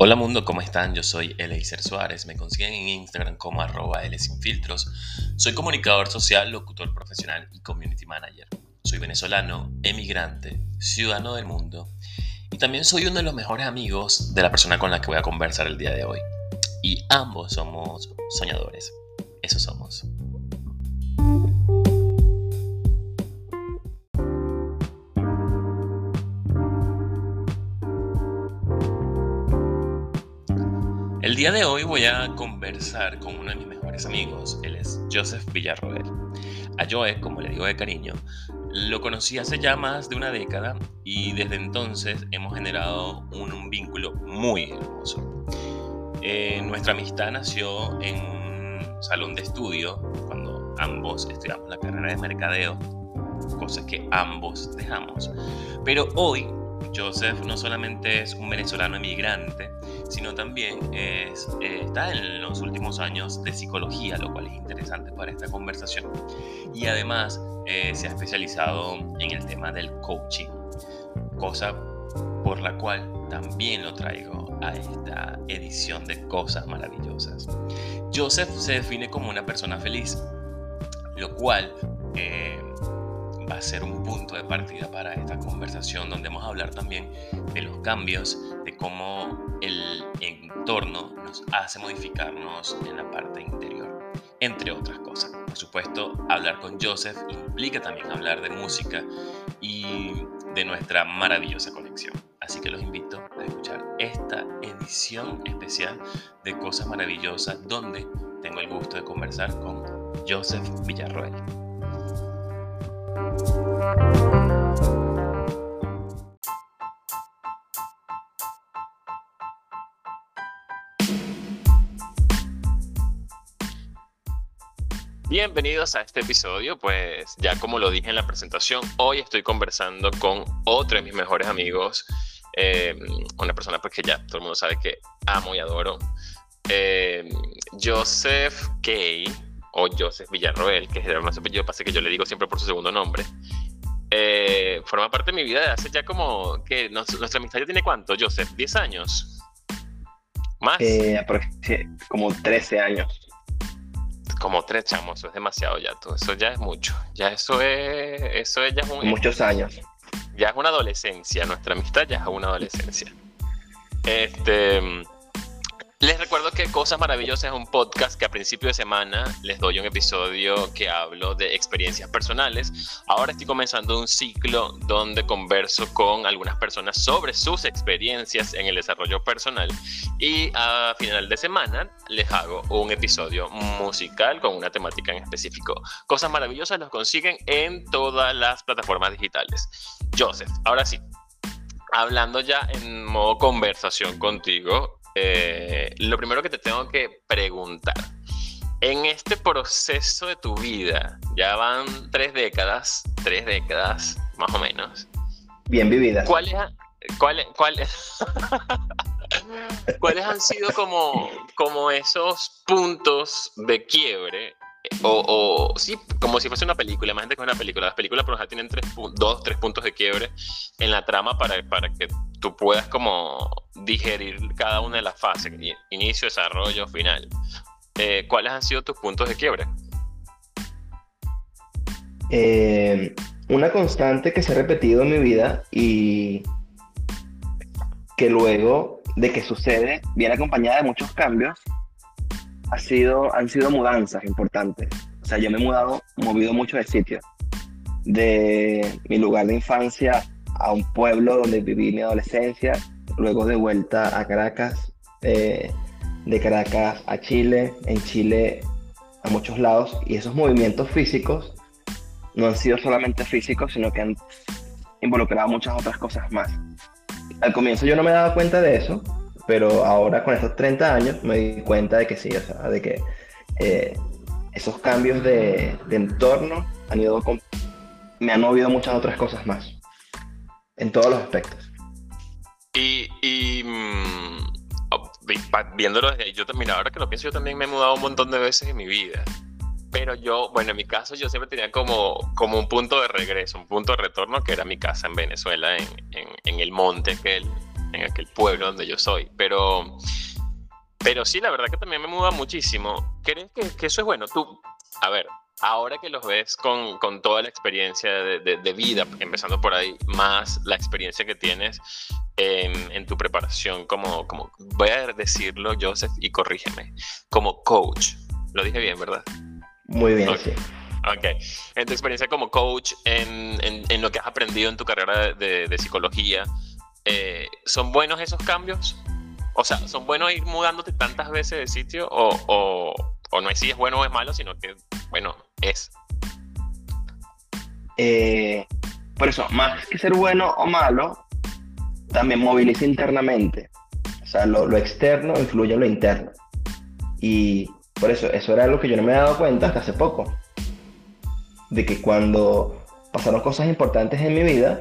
Hola mundo, ¿cómo están? Yo soy Eleiser Suárez, me consiguen en Instagram como arroba Filtros. Soy comunicador social, locutor profesional y community manager. Soy venezolano, emigrante, ciudadano del mundo y también soy uno de los mejores amigos de la persona con la que voy a conversar el día de hoy. Y ambos somos soñadores. Eso somos. Día de hoy voy a conversar con uno de mis mejores amigos, él es Joseph Villarroel. A Joe, como le digo de cariño, lo conocí hace ya más de una década y desde entonces hemos generado un, vínculo muy hermoso. Eh, nuestra amistad nació en un salón de estudio cuando ambos estudiamos la carrera de mercadeo, cosa que ambos dejamos. Pero hoy Joseph no solamente es un venezolano emigrante, sino también eh, está en los últimos años de psicología, lo cual es interesante para esta conversación. Y además eh, se ha especializado en el tema del coaching, cosa por la cual también lo traigo a esta edición de Cosas Maravillosas. Joseph se define como una persona feliz, lo cual... Eh, va a ser un punto de partida para esta conversación donde vamos a hablar también de los cambios, de cómo el entorno nos hace modificarnos en la parte interior, entre otras cosas. Por supuesto, hablar con Joseph implica también hablar de música y de nuestra maravillosa conexión. Así que los invito a escuchar esta edición especial de Cosas Maravillosas donde tengo el gusto de conversar con Joseph Villarroel. Bienvenidos a este episodio, pues ya como lo dije en la presentación, hoy estoy conversando con otro de mis mejores amigos, eh, una persona pues que ya todo el mundo sabe que amo y adoro, eh, Joseph Kay, o Joseph Villarroel, que es el más apellido, pasa que yo le digo siempre por su segundo nombre, eh, forma parte de mi vida de hace ya como, que nuestra amistad ya tiene cuánto, Joseph, 10 años. ¿Más? Eh, como 13 años. Como tres chamos, eso es demasiado ya, todo eso ya es mucho. Ya eso es, eso es ya es Muchos años. Ya es una adolescencia, nuestra amistad ya es una adolescencia. Este les recuerdo que Cosas Maravillosas es un podcast que a principio de semana les doy un episodio que hablo de experiencias personales. Ahora estoy comenzando un ciclo donde converso con algunas personas sobre sus experiencias en el desarrollo personal y a final de semana les hago un episodio musical con una temática en específico. Cosas Maravillosas los consiguen en todas las plataformas digitales. Joseph, ahora sí, hablando ya en modo conversación contigo, eh, lo primero que te tengo que preguntar, en este proceso de tu vida, ya van tres décadas, tres décadas más o menos. Bien vividas. ¿Cuáles, cuáles, cuáles han sido como, como esos puntos de quiebre o, sí, como si fuese una película, imagínate que es una película. Las películas por lo general tienen tres, dos, tres puntos de quiebre en la trama para, para que tú puedas como digerir cada una de las fases, inicio, desarrollo, final. Eh, ¿Cuáles han sido tus puntos de quiebre? Eh, una constante que se ha repetido en mi vida y que luego de que sucede viene acompañada de muchos cambios ha sido, han sido mudanzas importantes. O sea, yo me he mudado, movido mucho de sitio. De mi lugar de infancia a un pueblo donde viví mi adolescencia, luego de vuelta a Caracas, eh, de Caracas a Chile, en Chile a muchos lados, y esos movimientos físicos no han sido solamente físicos, sino que han involucrado muchas otras cosas más. Al comienzo yo no me daba cuenta de eso, pero ahora con estos 30 años me di cuenta de que sí, o sea, de que eh, esos cambios de, entorno han ido me han movido muchas otras cosas más, en todos los aspectos. Y, y mm, oh, viéndolo desde ahí, yo también, ahora que lo pienso, yo también me he mudado un montón de veces en mi vida. Pero yo, bueno, en mi caso yo siempre tenía como, como un punto de regreso, un punto de retorno, que era mi casa en Venezuela, en, en, en el monte, que el, en aquel pueblo donde yo soy. Pero, pero sí, la verdad que también me muda muchísimo. ¿Crees que, que eso es bueno? Tú, a ver, ahora que los ves con, con toda la experiencia de, de, vida, empezando por ahí, más la experiencia que tienes en, en, tu preparación como, como, voy a decirlo, Joseph, y corrígeme, como coach. Lo dije bien, ¿verdad? Muy bien, sí. Ok. En tu experiencia como coach, en, en, en lo que has aprendido en tu carrera de, de psicología, eh, ¿son buenos esos cambios? O sea, ¿son buenos ir mudándote tantas veces de sitio o, no es si es bueno o es malo, sino que, bueno, es? Eh, por eso, más que ser bueno o malo, también moviliza internamente. O sea, lo, lo, externo influye en lo interno. Y por eso, eso era algo que yo no me había dado cuenta hasta hace poco. De que cuando pasaron cosas importantes en mi vida,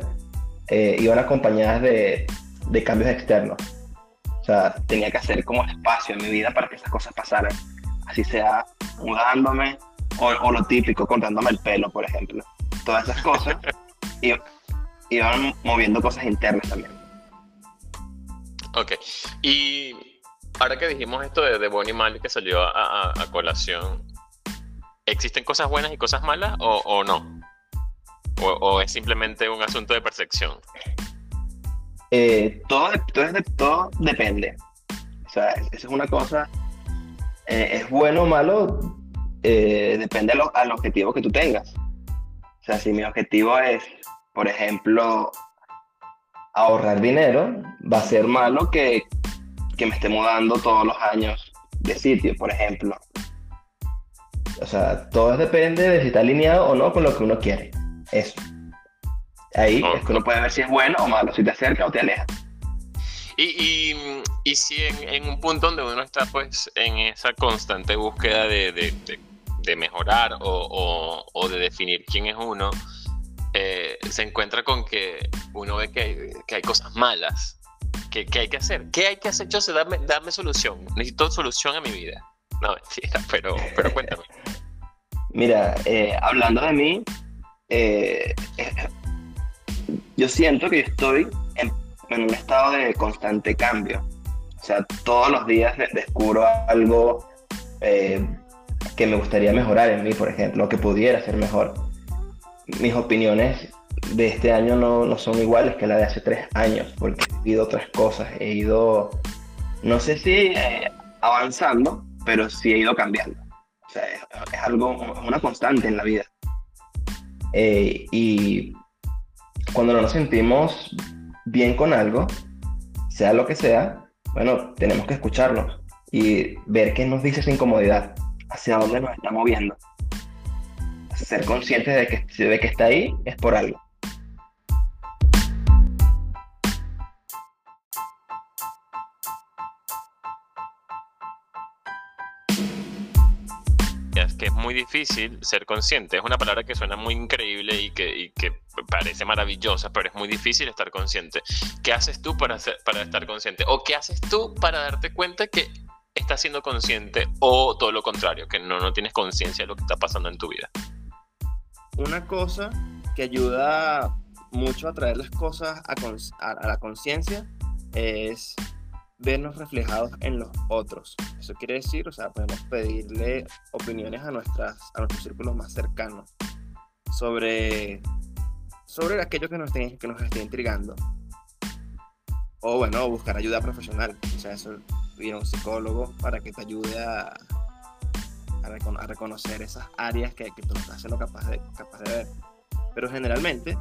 eh, iban acompañadas de, de cambios externos. O sea, tenía que hacer como espacio en mi vida para que esas cosas pasaran. Así sea mudándome o, o lo típico, cortándome el pelo, por ejemplo. Todas esas cosas iban moviendo cosas internas también. Ok. Y ahora que dijimos esto de, de Bonnie Mali que salió a, a, a, colación, ¿existen cosas buenas y cosas malas o, o no? O, ¿O, es simplemente un asunto de percepción? Eh, todo, todo, todo, depende. O sea, esa es una cosa. Eh, es bueno o malo, eh, depende al objetivo que tú tengas. O sea, si mi objetivo es, por ejemplo, ahorrar dinero, va a ser malo que, que me esté mudando todos los años de sitio, por ejemplo. O sea, todo depende de si está alineado o no con lo que uno quiere. Eso. Ahí es que uno puede ver si es bueno o malo, si te acerca o te aleja. Y, y, y si en, en, un punto donde uno está pues en esa constante búsqueda de, de, de, de mejorar o, o, o, de definir quién es uno, eh, se encuentra con que uno ve que hay, que hay cosas malas, que, que, hay que hacer. ¿Qué hay que hacer? Yo sé, dame, dame solución. Necesito solución a mi vida. No, mentira, pero, pero cuéntame. Mira, eh, hablando de mí, eh, yo siento que estoy en, un estado de constante cambio. O sea, todos los días descubro algo eh, que me gustaría mejorar en mí, por ejemplo, que pudiera ser mejor. Mis opiniones de este año no, no son iguales que las de hace tres años, porque he vivido otras cosas, he ido, no sé si eh, avanzando, pero sí he ido cambiando. O sea, es, algo, una constante en la vida. Eh, y cuando no nos sentimos bien con algo, sea lo que sea, bueno, tenemos que escucharlo y ver qué nos dice esa incomodidad, hacia dónde nos está moviendo. Ser conscientes de que, de que está ahí es por algo. Que es muy difícil ser consciente. Es una palabra que suena muy increíble y que, parece maravillosa, pero es muy difícil estar consciente. ¿Qué haces tú para, para estar consciente? ¿O qué haces tú para darte cuenta que estás siendo consciente o todo lo contrario, que no, no tienes conciencia de lo que está pasando en tu vida? Una cosa que ayuda mucho a traer las cosas a, a la conciencia es vernos reflejados en los otros. Eso quiere decir, o sea, podemos pedirle opiniones a, nuestras, a nuestros círculos más cercanos sobre, sobre aquello que nos, esté, que nos esté intrigando. O bueno, buscar ayuda profesional. O sea, eso, ir a un psicólogo para que te ayude a, a, recono a reconocer esas áreas que, que, tú no estás siendo capaz de, capaz de ver. Pero generalmente,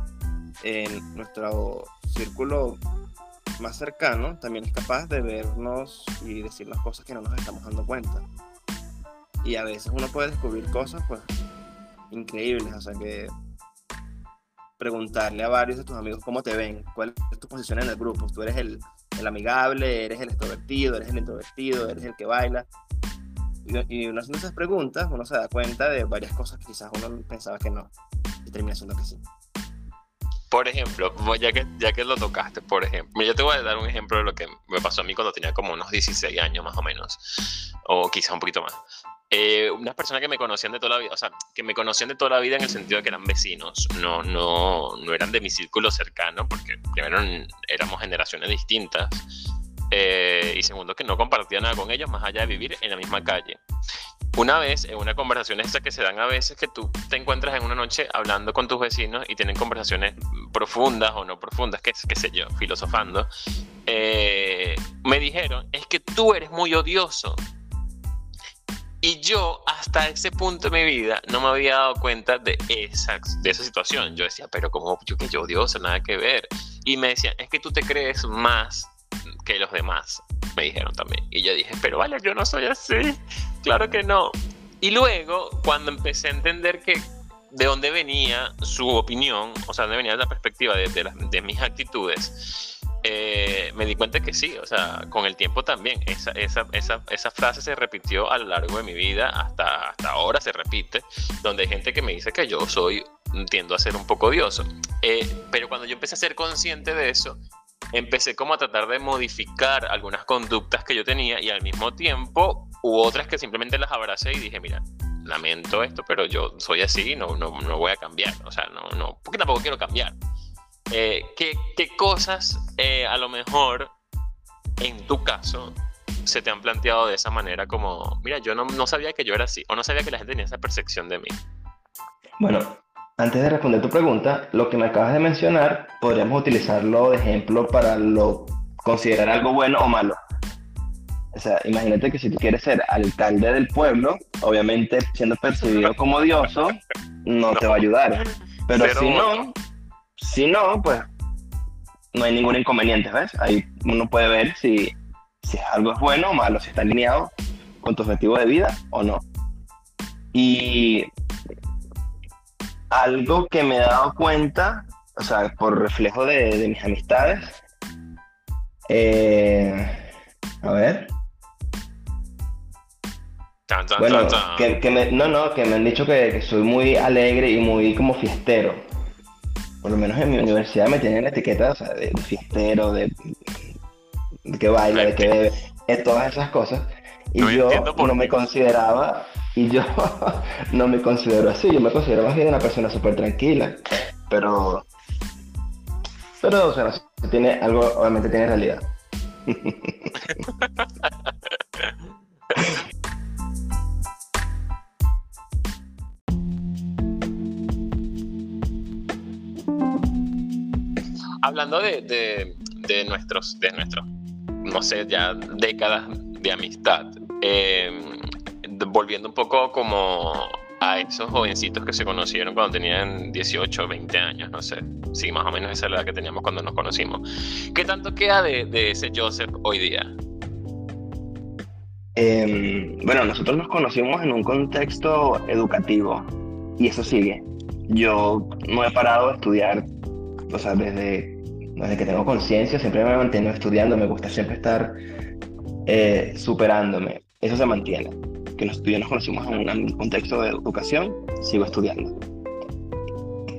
en nuestro círculo más cercano también es capaz de vernos y decirnos cosas que no nos estamos dando cuenta. Y a veces uno puede descubrir cosas pues increíbles, o sea que preguntarle a varios de tus amigos cómo te ven, cuál es tu posición en el grupo, tú eres el, el amigable, eres el extrovertido, eres el introvertido, eres el que baila. Y, y uno haciendo esas preguntas, uno se da cuenta de varias cosas que quizás uno pensaba que no, y termina siendo que sí. Por ejemplo, ya que, ya que lo tocaste, por ejemplo, yo te voy a dar un ejemplo de lo que me pasó a mí cuando tenía como unos 16 años más o menos, o quizás un poquito más. Eh, unas personas que me conocían de toda la vida, o sea, que me conocían de toda la vida en el sentido de que eran vecinos, no, no, no eran de mi círculo cercano, porque primero éramos generaciones distintas, eh, y segundo que no compartía nada con ellos más allá de vivir en la misma calle. Una vez, en una conversación esta que se dan a veces, que tú te encuentras en una noche hablando con tus vecinos y tienen conversaciones profundas o no profundas, qué, qué sé yo, filosofando, eh, me dijeron, es que tú eres muy odioso. Y yo hasta ese punto de mi vida no me había dado cuenta de esa, de esa situación. Yo decía, pero como yo que yo odioso, nada que ver. Y me decían, es que tú te crees más que los demás, me dijeron también. Y yo dije, pero vale, yo no soy así, claro que no. Y luego, cuando empecé a entender que de dónde venía su opinión, o sea, de dónde venía la perspectiva de, de, mis actitudes, eh, me di cuenta que sí, o sea, con el tiempo también, esa, esa, esa, esa, frase se repitió a lo largo de mi vida, hasta, hasta ahora se repite, donde hay gente que me dice que yo soy, tiendo a ser un poco odioso. Eh, pero cuando yo empecé a ser consciente de eso, empecé como a tratar de modificar algunas conductas que yo tenía y al mismo tiempo hubo otras que simplemente las abracé y dije, mira, lamento esto, pero yo soy así, no, no, no voy a cambiar, o sea, no, no, porque tampoco quiero cambiar. Eh, ¿qué, ¿qué, cosas eh, a lo mejor en tu caso se te han planteado de esa manera como, mira, yo no, no sabía que yo era así, o no sabía que la gente tenía esa percepción de mí? Bueno, antes de responder tu pregunta, lo que me acabas de mencionar, podríamos utilizarlo de ejemplo para lo considerar algo bueno o malo. O sea, imagínate que si tú quieres ser alcalde del pueblo, obviamente siendo percibido como odioso, no, te va a ayudar. Pero si no, si no, pues no hay ningún inconveniente, ¿ves? Ahí uno puede ver si, si algo es bueno o malo, si está alineado con tu objetivo de vida o no. Y algo que me he dado cuenta, o sea, por reflejo de, mis amistades. Eh, a ver. bueno, Que, me, no, no, que me han dicho que, soy muy alegre y muy como fiestero. Por lo menos en mi universidad me tienen la etiqueta o sea, de, fiestero, de, que baila, de que bebe, de todas esas cosas. Y yo no me consideraba y yo no me considero así, yo me considero más bien una persona súper tranquila, pero, pero, o sea, tiene algo, obviamente tiene realidad. Hablando de, de, nuestros, de nuestros, no sé, ya décadas de amistad, eh, volviendo un poco como a esos jovencitos que se conocieron cuando tenían 18 o 20 años, no sé, sí, más o menos esa es la edad que teníamos cuando nos conocimos. ¿Qué tanto queda de, ese Joseph hoy día? Em, bueno, nosotros nos conocimos en un contexto educativo y eso sigue. Yo no he parado de estudiar, o sea, desde, desde que tengo conciencia, siempre me mantengo estudiando, me gusta siempre estar eh, superándome. Eso se mantiene que los estudiantes nos conocimos en un contexto de educación, sigo estudiando.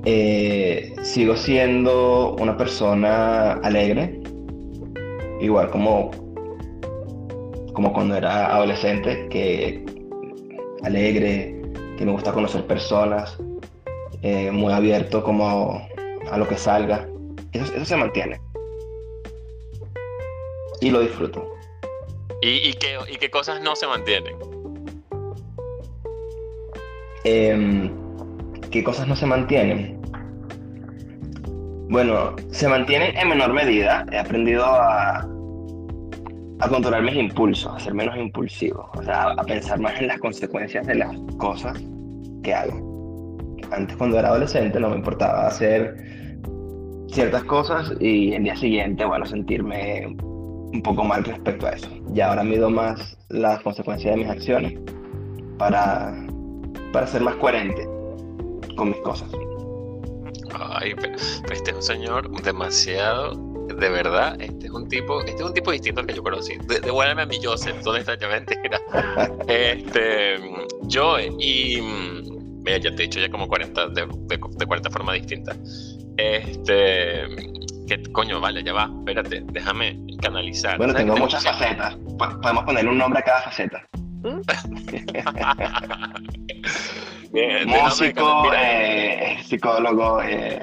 Eh, sigo siendo una persona alegre, igual como, como cuando era adolescente, que alegre, que me gusta conocer personas, eh, muy abierto como a lo que salga. Eso, se mantiene. Y lo disfruto. ¿Y, y, qué, ¿Y qué cosas no se mantienen? Em, ¿Qué cosas no se mantienen? Bueno, se mantienen en menor medida. He aprendido a, a controlar mis impulsos, a ser menos impulsivo, o sea, a pensar más en las consecuencias de las cosas que hago. Antes, cuando era adolescente, no me importaba hacer ciertas cosas y el día siguiente, bueno, sentirme un poco mal respecto a eso. Y ahora mido más las consecuencias de mis acciones para para ser más coherente con mis cosas. Ay, pero, este es un señor demasiado, de verdad, este es un tipo, este es un tipo distinto al que yo conocí. devuélveme a mi Joseph, ¿dónde está? Ya mentira. este, yo, y mira, ya te he dicho ya como 40, de, de, 40 formas distintas. Este, ¿qué coño? Vale, ya va, espérate, déjame canalizar. Bueno, ¿Sabes tengo que muchas facetas. Po- Podemos ponerle un nombre a cada faceta. Bien, de Músico, eh, psicólogo, eh,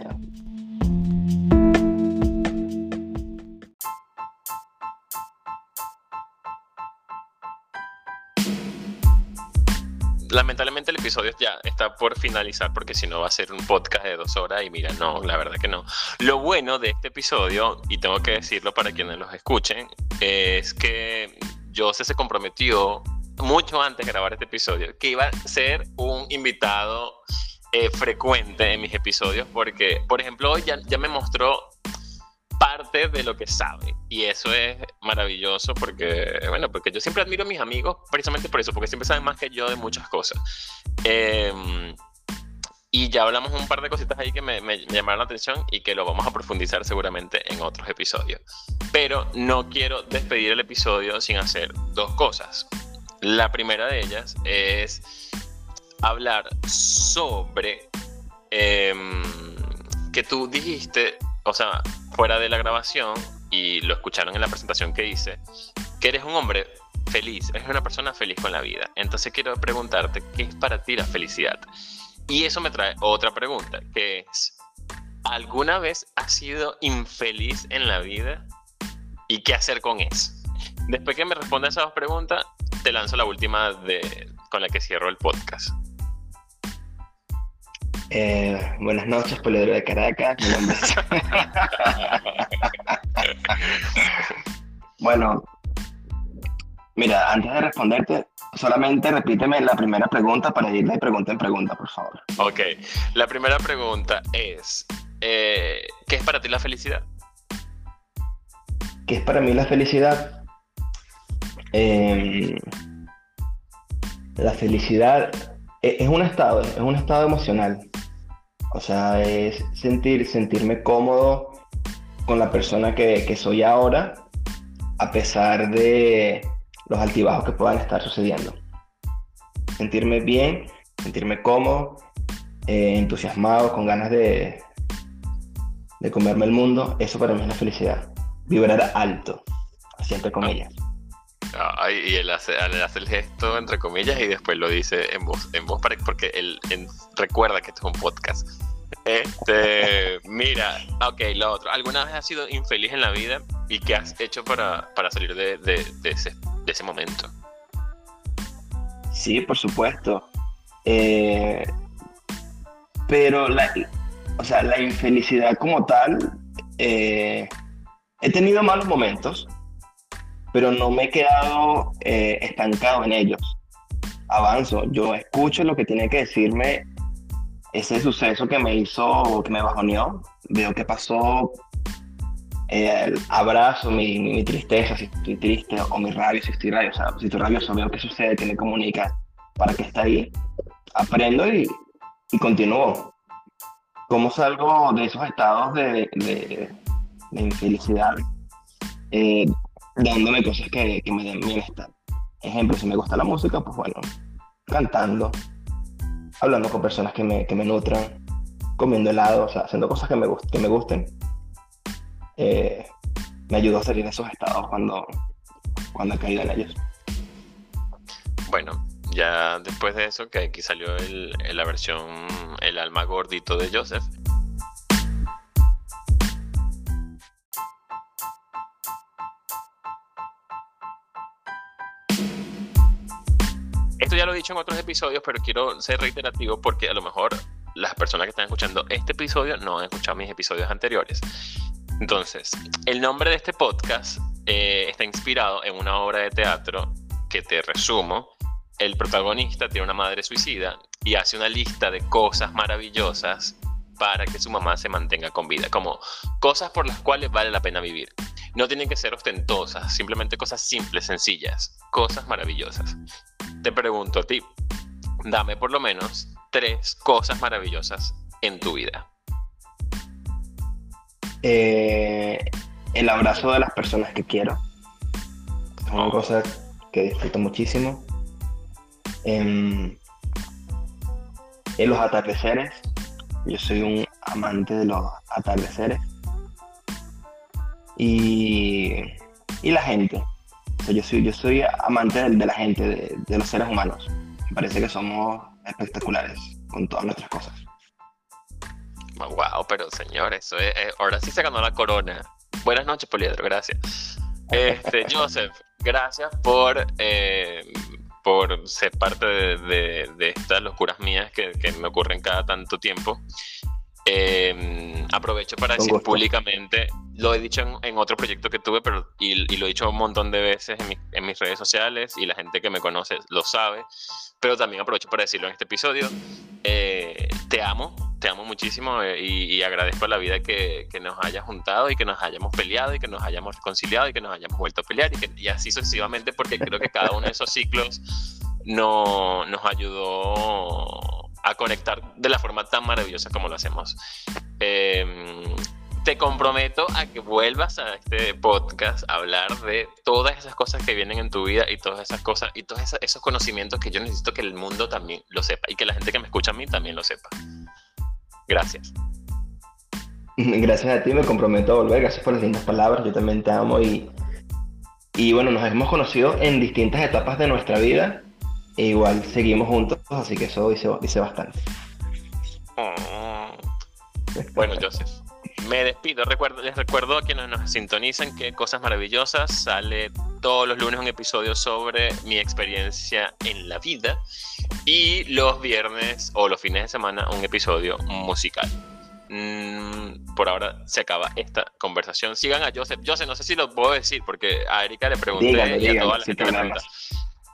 Lamentablemente el episodio ya está por finalizar porque si no va a ser un podcast de dos horas y mira, no, la verdad que no. Lo bueno de este episodio, y tengo que decirlo para quienes los escuchen, es que José se comprometió mucho antes de grabar este episodio que iba a ser un invitado eh, frecuente en mis episodios porque, por ejemplo, hoy ya, me mostró parte de lo que sabe y eso es maravilloso porque bueno porque yo siempre admiro a mis amigos precisamente por eso porque siempre saben más que yo de muchas cosas. Eh, y ya hablamos un par de cositas ahí que me, me- me llamaron la atención y que lo vamos a profundizar seguramente en otros episodios. Pero no quiero despedir el episodio sin hacer dos cosas la primera de ellas es hablar sobre em, que tú dijiste o sea, fuera de la grabación y lo escucharon en la presentación que hice, que eres un hombre feliz, eres una persona feliz con la vida. Entonces quiero preguntarte, ¿qué es para ti la felicidad? Y eso me trae otra pregunta, que es, ¿alguna vez has sido infeliz en la vida? ¿Y qué hacer con eso? Después que me respondas esas dos preguntas, te lanzo la última de, con la que cierro el podcast. eh, buenas noches, Poliedro de Caracas. Mi nombre es- Bueno, mira, antes de responderte, solamente repíteme la primera pregunta para ir de pregunta en pregunta, por favor. Ok, la primera pregunta es, eh, ¿qué es para ti la felicidad? ¿Qué es para mí la felicidad? Eh, la felicidad e- es un estado, es un estado emocional. O sea, es sentir, sentirme cómodo con la persona que, que soy ahora, a pesar de los altibajos que puedan estar sucediendo. Sentirme bien, sentirme cómodo, eh, entusiasmado, con ganas de, de comerme el mundo, eso para mí es la felicidad. Vibrar alto, así entre comillas. Ay, y él hace, él hace el gesto entre comillas y después lo dice en voz, en voz para, porque él en- recuerda que esto es un podcast. Este, mira, ok, lo otro. ¿Alguna vez has sido infeliz en la vida y qué has hecho para, para salir de, de- de ese, de ese momento? Sí, por supuesto. Eh, pero la, o sea, la infelicidad como tal, eh, he tenido malos momentos, pero no me he quedado eh, estancado en ellos. Avanzo, yo escucho lo que tiene que decirme ese suceso que me hizo, que me bajoneó, veo qué pasó, eh, abrazo mi, mi, tristeza si estoy triste o mi rabia si estoy rabioso, si estoy rabioso veo qué sucede, que me comunica para que está ahí, aprendo y, y continúo. ¿Cómo salgo de esos estados de, de, de infelicidad? Eh, dándome cosas que, que me den bienestar. Ejemplo, si me gusta la música, pues bueno, cantando, hablando con personas que me, que me nutran, comiendo helado, o sea, haciendo cosas que me, que me gusten. Eh, me ayudó a salir de esos estados cuando, cuando he caído en ellos. Bueno, ya después de eso, que aquí salió el- la versión El alma gordito de Joseph. Esto ya lo he dicho en otros episodios, pero quiero ser reiterativo porque a lo mejor las personas que están escuchando este episodio no han escuchado mis episodios anteriores. Entonces, el nombre de este podcast eh, está inspirado en una obra de teatro que te resumo. El protagonista tiene una madre suicida y hace una lista de cosas maravillosas para que su mamá se mantenga con vida, como cosas por las cuales vale la pena vivir. No tienen que ser ostentosas, simplemente cosas simples, sencillas, cosas maravillosas. Te pregunto a ti, dame por lo menos tres cosas maravillosas en tu vida. Eh, el abrazo de las personas que quiero. Es una cosa que disfruto muchísimo. Em, en los atardeceres. Yo soy un amante de los atardeceres. Y, y la gente. O sea, yo, soy, yo soy amante de, de la gente, de, de los seres humanos. Me parece que somos espectaculares con todas nuestras cosas. Wow, pero señor, eso es, eh, ahora sí se ganó la corona. Buenas noches, Poliedro, gracias. Este, Joseph, gracias por, eh, por ser parte de, de- de estas locuras mías que, que me ocurren cada tanto tiempo. Eh, aprovecho para decir públicamente, lo he dicho en, en otro proyecto que tuve, pero y, y lo he dicho un montón de veces en, mi- en mis redes sociales y la gente que me conoce lo sabe, pero también aprovecho para decirlo en este episodio. Eh, te amo, te amo muchísimo eh, y, y agradezco la vida que, que nos haya juntado y que nos hayamos peleado y que nos hayamos reconciliado y que nos hayamos vuelto a pelear y, que, y así sucesivamente porque creo que cada uno de esos ciclos no, nos ayudó a conectar de la forma tan maravillosa como lo hacemos. Eh, te comprometo a que vuelvas a este podcast a hablar de todas esas cosas que vienen en tu vida y todas esas cosas y todos esos conocimientos que yo necesito que el mundo también lo sepa y que la gente que me escucha a mí también lo sepa. Gracias. Gracias a ti, me comprometo a volver. Gracias por las lindas palabras. Yo también te amo y, y bueno, nos hemos conocido en distintas etapas de nuestra vida. E igual seguimos juntos, así que eso dice, dice bastante. Mm. Bueno, Joseph, me despido. Recuerdo, les recuerdo a quienes nos sintonizan que Cosas Maravillosas sale todos los lunes un episodio sobre mi experiencia en la vida y los viernes o los fines de semana un episodio musical. Mm, por ahora se acaba esta conversación. Sigan a Joseph. Joseph, no sé si lo puedo decir porque a Erika le pregunté y a dígalo, toda la gente le pregunta.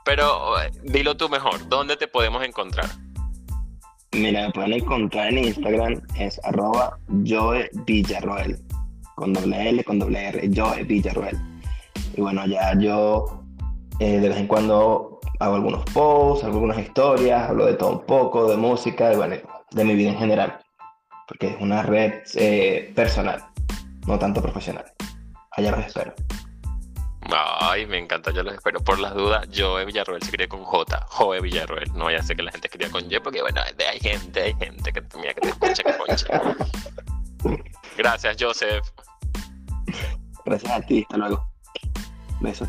Pero eh, dilo tú mejor, ¿dónde te podemos encontrar? Mira, pueden encontrar en Instagram, es arroba Joe Villarroel, con doble L, con doble R, Joe Villarroel. Y bueno, ya yo eh, de vez en cuando hago algunos posts, hago algunas historias, hablo de todo un poco, de música, y bueno, de mi vida en general, porque es una red eh, personal, no tanto profesional. Allá los espero. Ay, me encanta, yo los espero. Por las dudas, Joe Villarroel se escribe con J, Joe Villarroel. No ya sé que la gente escribía con Y, porque bueno, hay gente, hay gente que, mira, que te escucha concha. Gracias, Joseph. Gracias a ti, hasta luego. Besos.